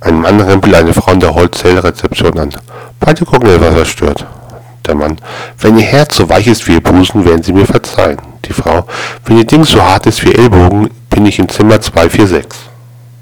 Ein Mann rempelt eine Frau in der Hotelrezeption an. Beide gucken etwas verstört. Der Mann. Wenn Ihr Herz so weich ist wie Ihr Busen, werden Sie mir verzeihen. Die Frau. Wenn Ihr Ding so hart ist wie Ellbogen, bin ich im Zimmer 246.